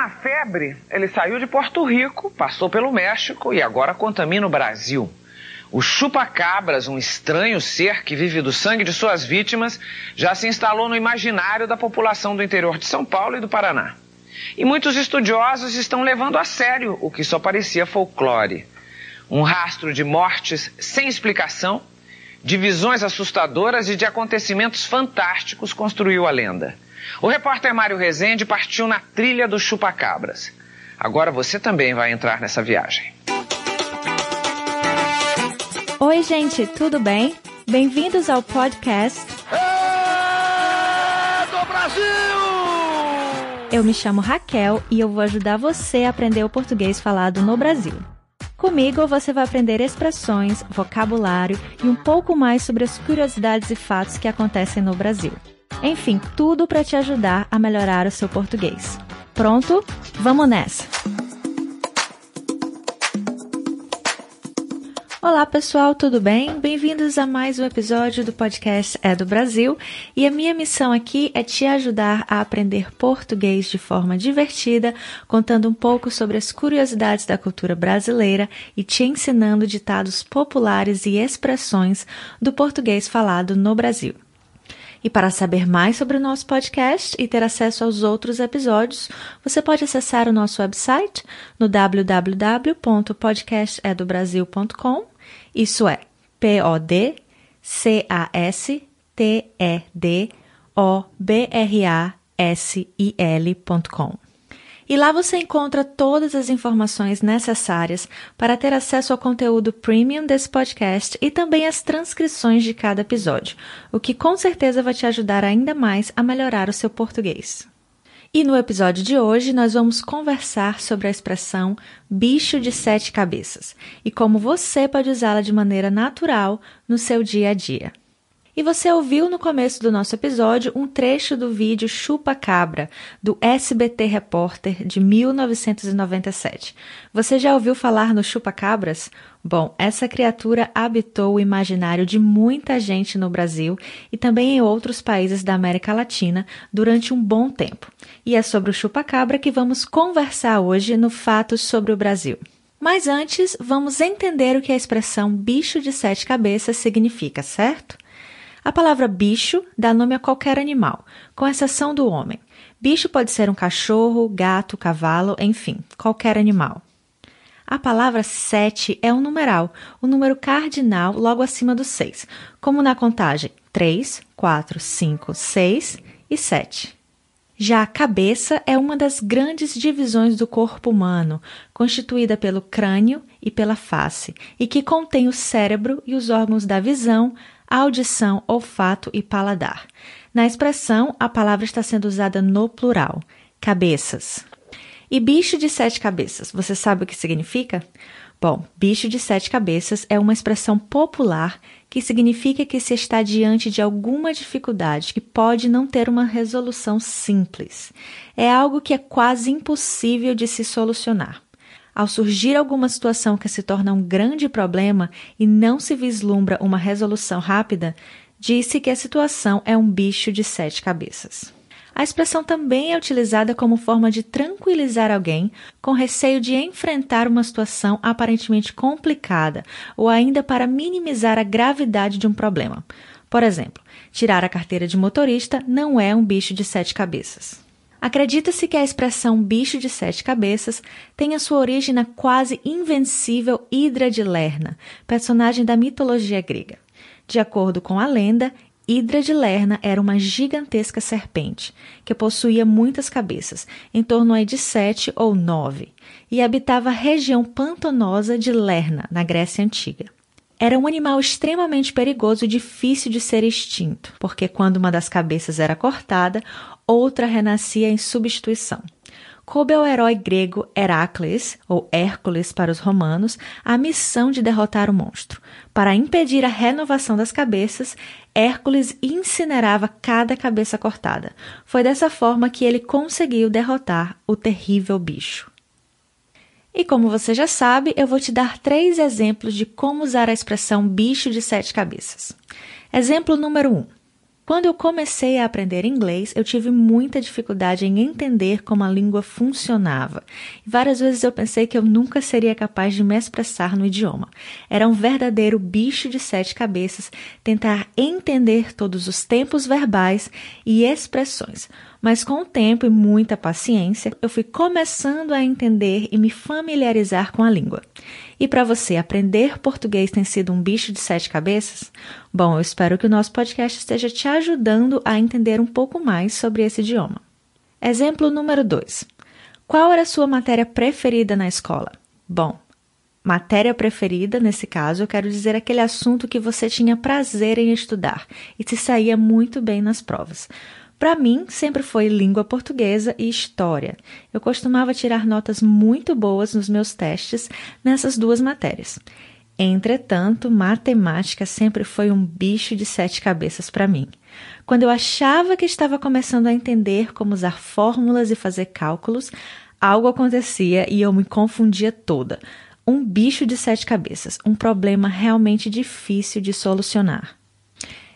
uma febre, ele saiu de Porto Rico, passou pelo México e agora contamina o Brasil. O chupa-cabras, um estranho ser que vive do sangue de suas vítimas, já se instalou no imaginário da população do interior de São Paulo e do Paraná. E muitos estudiosos estão levando a sério o que só parecia folclore. Um rastro de mortes sem explicação, de visões assustadoras e de acontecimentos fantásticos construiu a lenda. O repórter Mário Rezende partiu na trilha do chupa-cabras. Agora você também vai entrar nessa viagem. Oi, gente, tudo bem? Bem-vindos ao podcast É do Brasil! Eu me chamo Raquel e eu vou ajudar você a aprender o português falado no Brasil. Comigo você vai aprender expressões, vocabulário e um pouco mais sobre as curiosidades e fatos que acontecem no Brasil. Enfim, tudo para te ajudar a melhorar o seu português. Pronto? Vamos nessa! Olá pessoal, tudo bem? Bem-vindos a mais um episódio do podcast É do Brasil e a minha missão aqui é te ajudar a aprender português de forma divertida, contando um pouco sobre as curiosidades da cultura brasileira e te ensinando ditados populares e expressões do português falado no Brasil. E para saber mais sobre o nosso podcast e ter acesso aos outros episódios, você pode acessar o nosso website no www.podcastedobrasil.com. Isso é P O D C A S T E D O B R A S I L.com. E lá você encontra todas as informações necessárias para ter acesso ao conteúdo premium desse podcast e também as transcrições de cada episódio, o que com certeza vai te ajudar ainda mais a melhorar o seu português. E no episódio de hoje nós vamos conversar sobre a expressão bicho de sete cabeças e como você pode usá-la de maneira natural no seu dia a dia. E você ouviu no começo do nosso episódio um trecho do vídeo Chupa Cabra, do SBT Repórter de 1997. Você já ouviu falar no Chupa Cabras? Bom, essa criatura habitou o imaginário de muita gente no Brasil e também em outros países da América Latina durante um bom tempo. E é sobre o chupa-cabra que vamos conversar hoje no Fatos sobre o Brasil. Mas antes, vamos entender o que a expressão bicho de sete cabeças significa, certo? A palavra bicho dá nome a qualquer animal, com exceção do homem. Bicho pode ser um cachorro, gato, cavalo, enfim, qualquer animal. A palavra sete é um numeral, o um número cardinal logo acima do seis, como na contagem 3, 4, 5, 6 e 7. Já a cabeça é uma das grandes divisões do corpo humano, constituída pelo crânio e pela face, e que contém o cérebro e os órgãos da visão, audição, olfato e paladar. Na expressão, a palavra está sendo usada no plural, cabeças. E bicho de sete cabeças, você sabe o que significa? Bom, bicho de sete cabeças é uma expressão popular que significa que se está diante de alguma dificuldade que pode não ter uma resolução simples. É algo que é quase impossível de se solucionar. Ao surgir alguma situação que se torna um grande problema e não se vislumbra uma resolução rápida, disse que a situação é um bicho de sete cabeças. A expressão também é utilizada como forma de tranquilizar alguém com receio de enfrentar uma situação aparentemente complicada ou ainda para minimizar a gravidade de um problema. Por exemplo, tirar a carteira de motorista não é um bicho de sete cabeças. Acredita-se que a expressão bicho de sete cabeças tenha sua origem na quase invencível Hidra de Lerna, personagem da mitologia grega. De acordo com a lenda, Hidra de Lerna era uma gigantesca serpente que possuía muitas cabeças, em torno de sete ou nove, e habitava a região pantanosa de Lerna, na Grécia Antiga. Era um animal extremamente perigoso e difícil de ser extinto, porque quando uma das cabeças era cortada, outra renascia em substituição. Coube ao herói grego Heracles, ou Hércules para os romanos, a missão de derrotar o monstro. Para impedir a renovação das cabeças, Hércules incinerava cada cabeça cortada. Foi dessa forma que ele conseguiu derrotar o terrível bicho. E como você já sabe, eu vou te dar três exemplos de como usar a expressão bicho de sete cabeças. Exemplo número 1. Um. Quando eu comecei a aprender inglês, eu tive muita dificuldade em entender como a língua funcionava. Várias vezes eu pensei que eu nunca seria capaz de me expressar no idioma. Era um verdadeiro bicho de sete cabeças tentar entender todos os tempos verbais e expressões mas com o tempo e muita paciência, eu fui começando a entender e me familiarizar com a língua. E para você, aprender português tem sido um bicho de sete cabeças? Bom, eu espero que o nosso podcast esteja te ajudando a entender um pouco mais sobre esse idioma. Exemplo número 2. Qual era a sua matéria preferida na escola? Bom, matéria preferida, nesse caso, eu quero dizer aquele assunto que você tinha prazer em estudar e se saía muito bem nas provas. Para mim, sempre foi língua portuguesa e história. Eu costumava tirar notas muito boas nos meus testes nessas duas matérias. Entretanto, matemática sempre foi um bicho de sete cabeças para mim. Quando eu achava que estava começando a entender como usar fórmulas e fazer cálculos, algo acontecia e eu me confundia toda. Um bicho de sete cabeças, um problema realmente difícil de solucionar.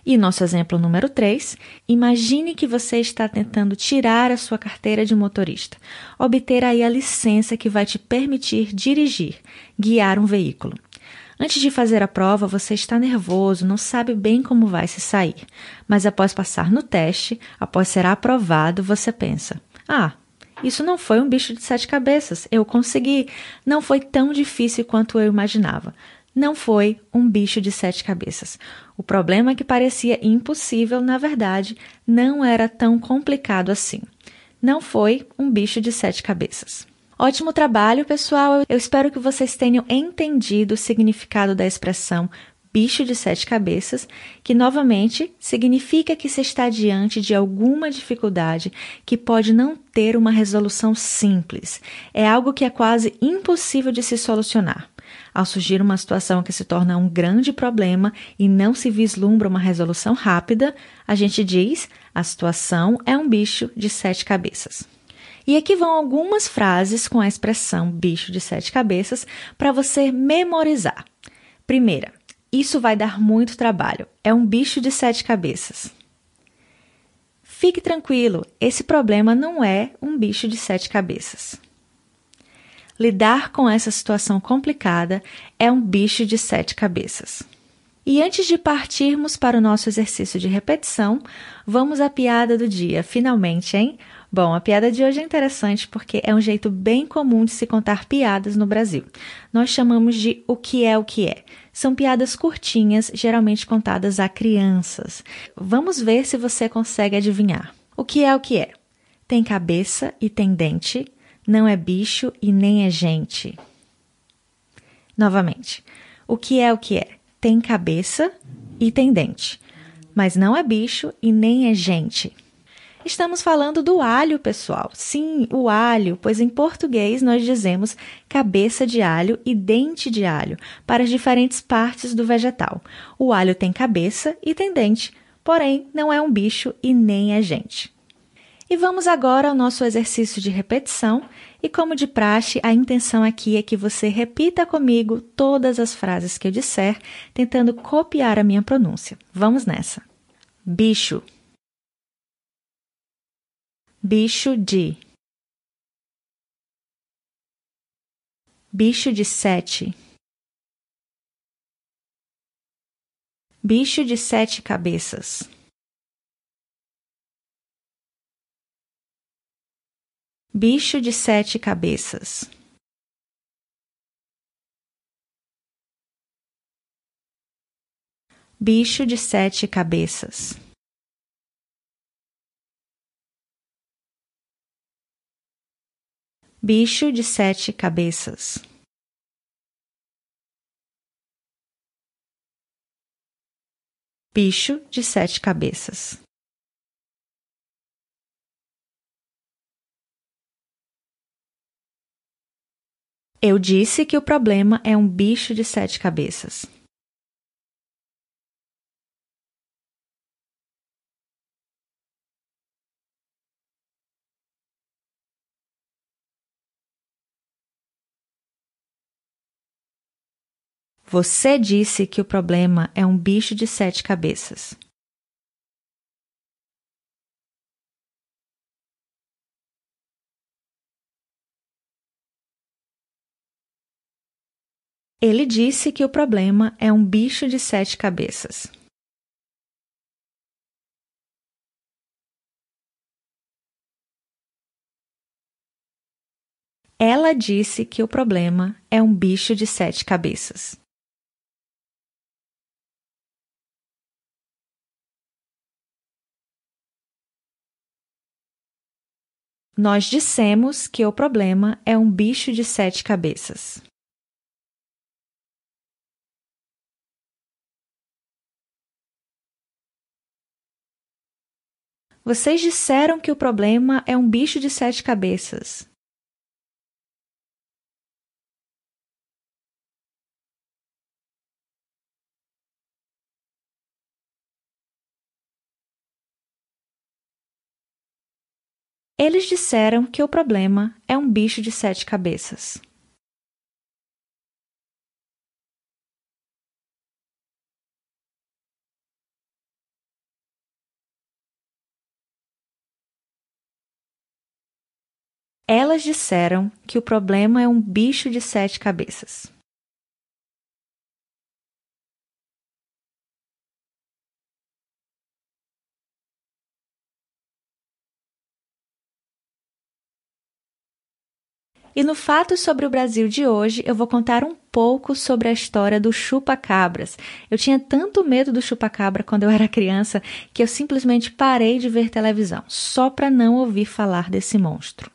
E nosso exemplo número 3, imagine que você está tentando tirar a sua carteira de motorista, obter aí a licença que vai te permitir dirigir, guiar um veículo. Antes de fazer a prova, você está nervoso, não sabe bem como vai se sair. Mas após passar no teste, após ser aprovado, você pensa: Ah, isso não foi um bicho de sete cabeças, eu consegui. Não foi tão difícil quanto eu imaginava não foi um bicho de sete cabeças. O problema que parecia impossível, na verdade, não era tão complicado assim. Não foi um bicho de sete cabeças. Ótimo trabalho, pessoal! Eu espero que vocês tenham entendido o significado da expressão bicho de sete cabeças, que novamente significa que se está diante de alguma dificuldade que pode não ter uma resolução simples. É algo que é quase impossível de se solucionar. Ao surgir uma situação que se torna um grande problema e não se vislumbra uma resolução rápida, a gente diz: a situação é um bicho de sete cabeças. E aqui vão algumas frases com a expressão bicho de sete cabeças para você memorizar. Primeira, isso vai dar muito trabalho. É um bicho de sete cabeças. Fique tranquilo, esse problema não é um bicho de sete cabeças. Lidar com essa situação complicada é um bicho de sete cabeças. E antes de partirmos para o nosso exercício de repetição, vamos à piada do dia, finalmente, hein? Bom, a piada de hoje é interessante porque é um jeito bem comum de se contar piadas no Brasil. Nós chamamos de o que é o que é. São piadas curtinhas, geralmente contadas a crianças. Vamos ver se você consegue adivinhar. O que é o que é? Tem cabeça e tem dente, não é bicho e nem é gente. Novamente, o que é o que é? Tem cabeça e tem dente, mas não é bicho e nem é gente. Estamos falando do alho, pessoal. Sim, o alho, pois em português nós dizemos cabeça de alho e dente de alho para as diferentes partes do vegetal. O alho tem cabeça e tem dente, porém não é um bicho e nem é gente. E vamos agora ao nosso exercício de repetição. E como de praxe, a intenção aqui é que você repita comigo todas as frases que eu disser, tentando copiar a minha pronúncia. Vamos nessa. Bicho. Bicho de. Bicho de sete. Bicho de sete cabeças. Bicho de sete cabeças. Bicho de sete cabeças. Bicho de sete cabeças. Bicho de sete cabeças. Eu disse que o problema é um bicho de sete cabeças. Você disse que o problema é um bicho de sete cabeças. Ele disse que o problema é um bicho de sete cabeças. Ela disse que o problema é um bicho de sete cabeças. Nós dissemos que o problema é um bicho de sete cabeças. Vocês disseram que o problema é um bicho de sete cabeças. Eles disseram que o problema é um bicho de sete cabeças. Elas disseram que o problema é um bicho de sete cabeças. E no Fatos sobre o Brasil de hoje, eu vou contar um pouco sobre a história do chupa-cabras. Eu tinha tanto medo do chupa-cabra quando eu era criança que eu simplesmente parei de ver televisão, só para não ouvir falar desse monstro.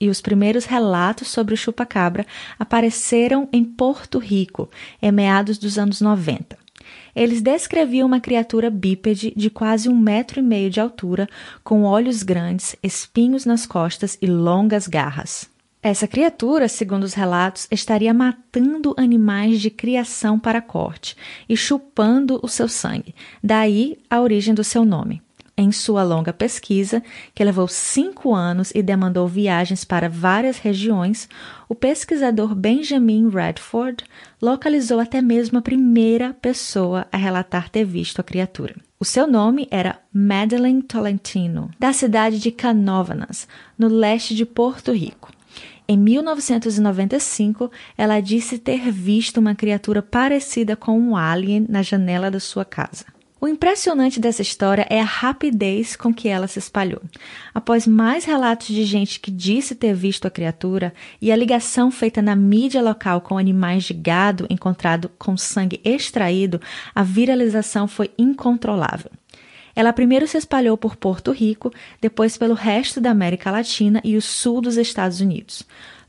E os primeiros relatos sobre o chupa-cabra apareceram em Porto Rico, em meados dos anos 90. Eles descreviam uma criatura bípede de quase um metro e meio de altura, com olhos grandes, espinhos nas costas e longas garras. Essa criatura, segundo os relatos, estaria matando animais de criação para corte e chupando o seu sangue, daí a origem do seu nome. Em sua longa pesquisa, que levou cinco anos e demandou viagens para várias regiões, o pesquisador Benjamin Redford localizou até mesmo a primeira pessoa a relatar ter visto a criatura. O seu nome era Madeleine Tolentino, da cidade de Canóvanas, no leste de Porto Rico. Em 1995, ela disse ter visto uma criatura parecida com um alien na janela da sua casa. O impressionante dessa história é a rapidez com que ela se espalhou. Após mais relatos de gente que disse ter visto a criatura e a ligação feita na mídia local com animais de gado encontrado com sangue extraído, a viralização foi incontrolável. Ela primeiro se espalhou por Porto Rico, depois pelo resto da América Latina e o sul dos Estados Unidos.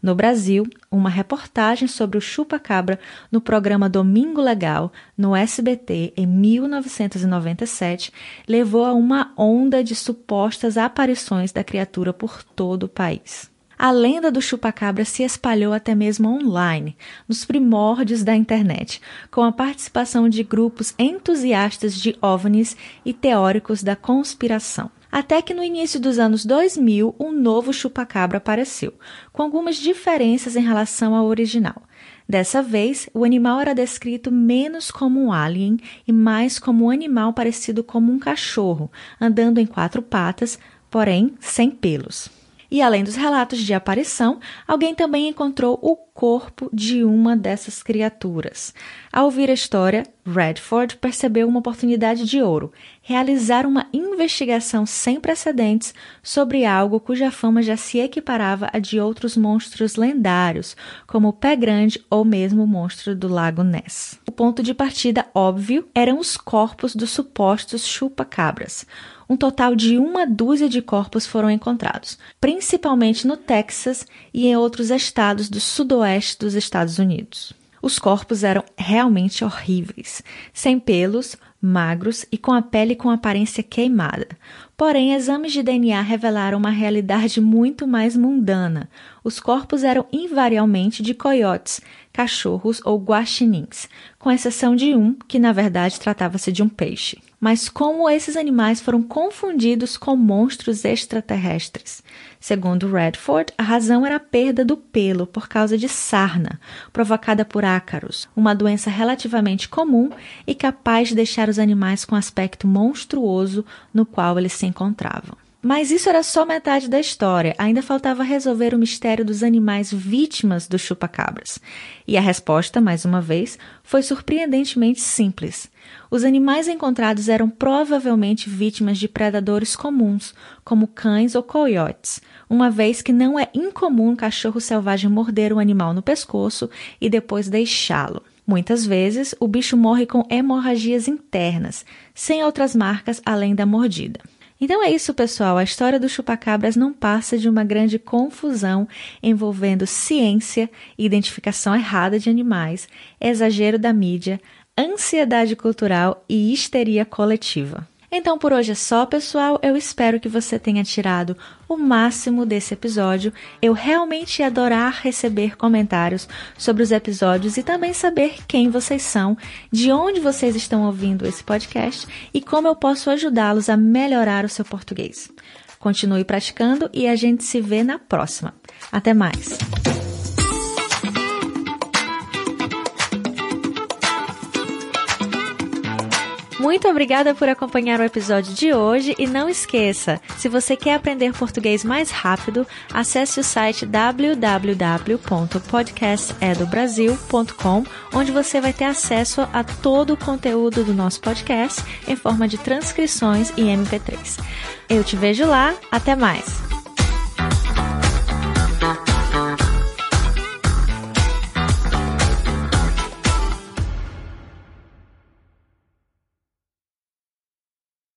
No Brasil, uma reportagem sobre o chupa-cabra no programa Domingo Legal, no SBT, em 1997, levou a uma onda de supostas aparições da criatura por todo o país. A lenda do chupacabra se espalhou até mesmo online, nos primórdios da internet, com a participação de grupos entusiastas de OVNIs e teóricos da conspiração. Até que no início dos anos 2000, um novo chupacabra apareceu, com algumas diferenças em relação ao original. Dessa vez, o animal era descrito menos como um alien e mais como um animal parecido como um cachorro, andando em quatro patas, porém sem pelos. E além dos relatos de aparição, alguém também encontrou o corpo de uma dessas criaturas. Ao ouvir a história, Redford percebeu uma oportunidade de ouro: realizar uma investigação sem precedentes sobre algo cuja fama já se equiparava a de outros monstros lendários, como o Pé Grande ou mesmo o monstro do Lago Ness. Ponto de partida óbvio eram os corpos dos supostos chupa-cabras um total de uma dúzia de corpos foram encontrados, principalmente no Texas e em outros estados do sudoeste dos Estados Unidos. Os corpos eram realmente horríveis, sem pelos, magros e com a pele com aparência queimada. Porém, exames de DNA revelaram uma realidade muito mais mundana. Os corpos eram invariavelmente de coiotes, cachorros ou guaxinins, com exceção de um, que na verdade tratava-se de um peixe. Mas como esses animais foram confundidos com monstros extraterrestres? Segundo Redford, a razão era a perda do pelo por causa de sarna, provocada por ácaros, uma doença relativamente comum e capaz de deixar os animais com aspecto monstruoso no qual eles se encontravam. Mas isso era só metade da história. Ainda faltava resolver o mistério dos animais vítimas do chupa-cabras. E a resposta, mais uma vez, foi surpreendentemente simples. Os animais encontrados eram provavelmente vítimas de predadores comuns, como cães ou coiotes, uma vez que não é incomum um cachorro selvagem morder um animal no pescoço e depois deixá-lo. Muitas vezes, o bicho morre com hemorragias internas, sem outras marcas além da mordida. Então é isso, pessoal. A história do chupacabras não passa de uma grande confusão envolvendo ciência, identificação errada de animais, exagero da mídia, ansiedade cultural e histeria coletiva. Então por hoje é só, pessoal. Eu espero que você tenha tirado o máximo desse episódio. Eu realmente ia adorar receber comentários sobre os episódios e também saber quem vocês são, de onde vocês estão ouvindo esse podcast e como eu posso ajudá-los a melhorar o seu português. Continue praticando e a gente se vê na próxima. Até mais! Muito obrigada por acompanhar o episódio de hoje e não esqueça, se você quer aprender português mais rápido, acesse o site www.podcastedobrasil.com, onde você vai ter acesso a todo o conteúdo do nosso podcast em forma de transcrições e MP3. Eu te vejo lá, até mais!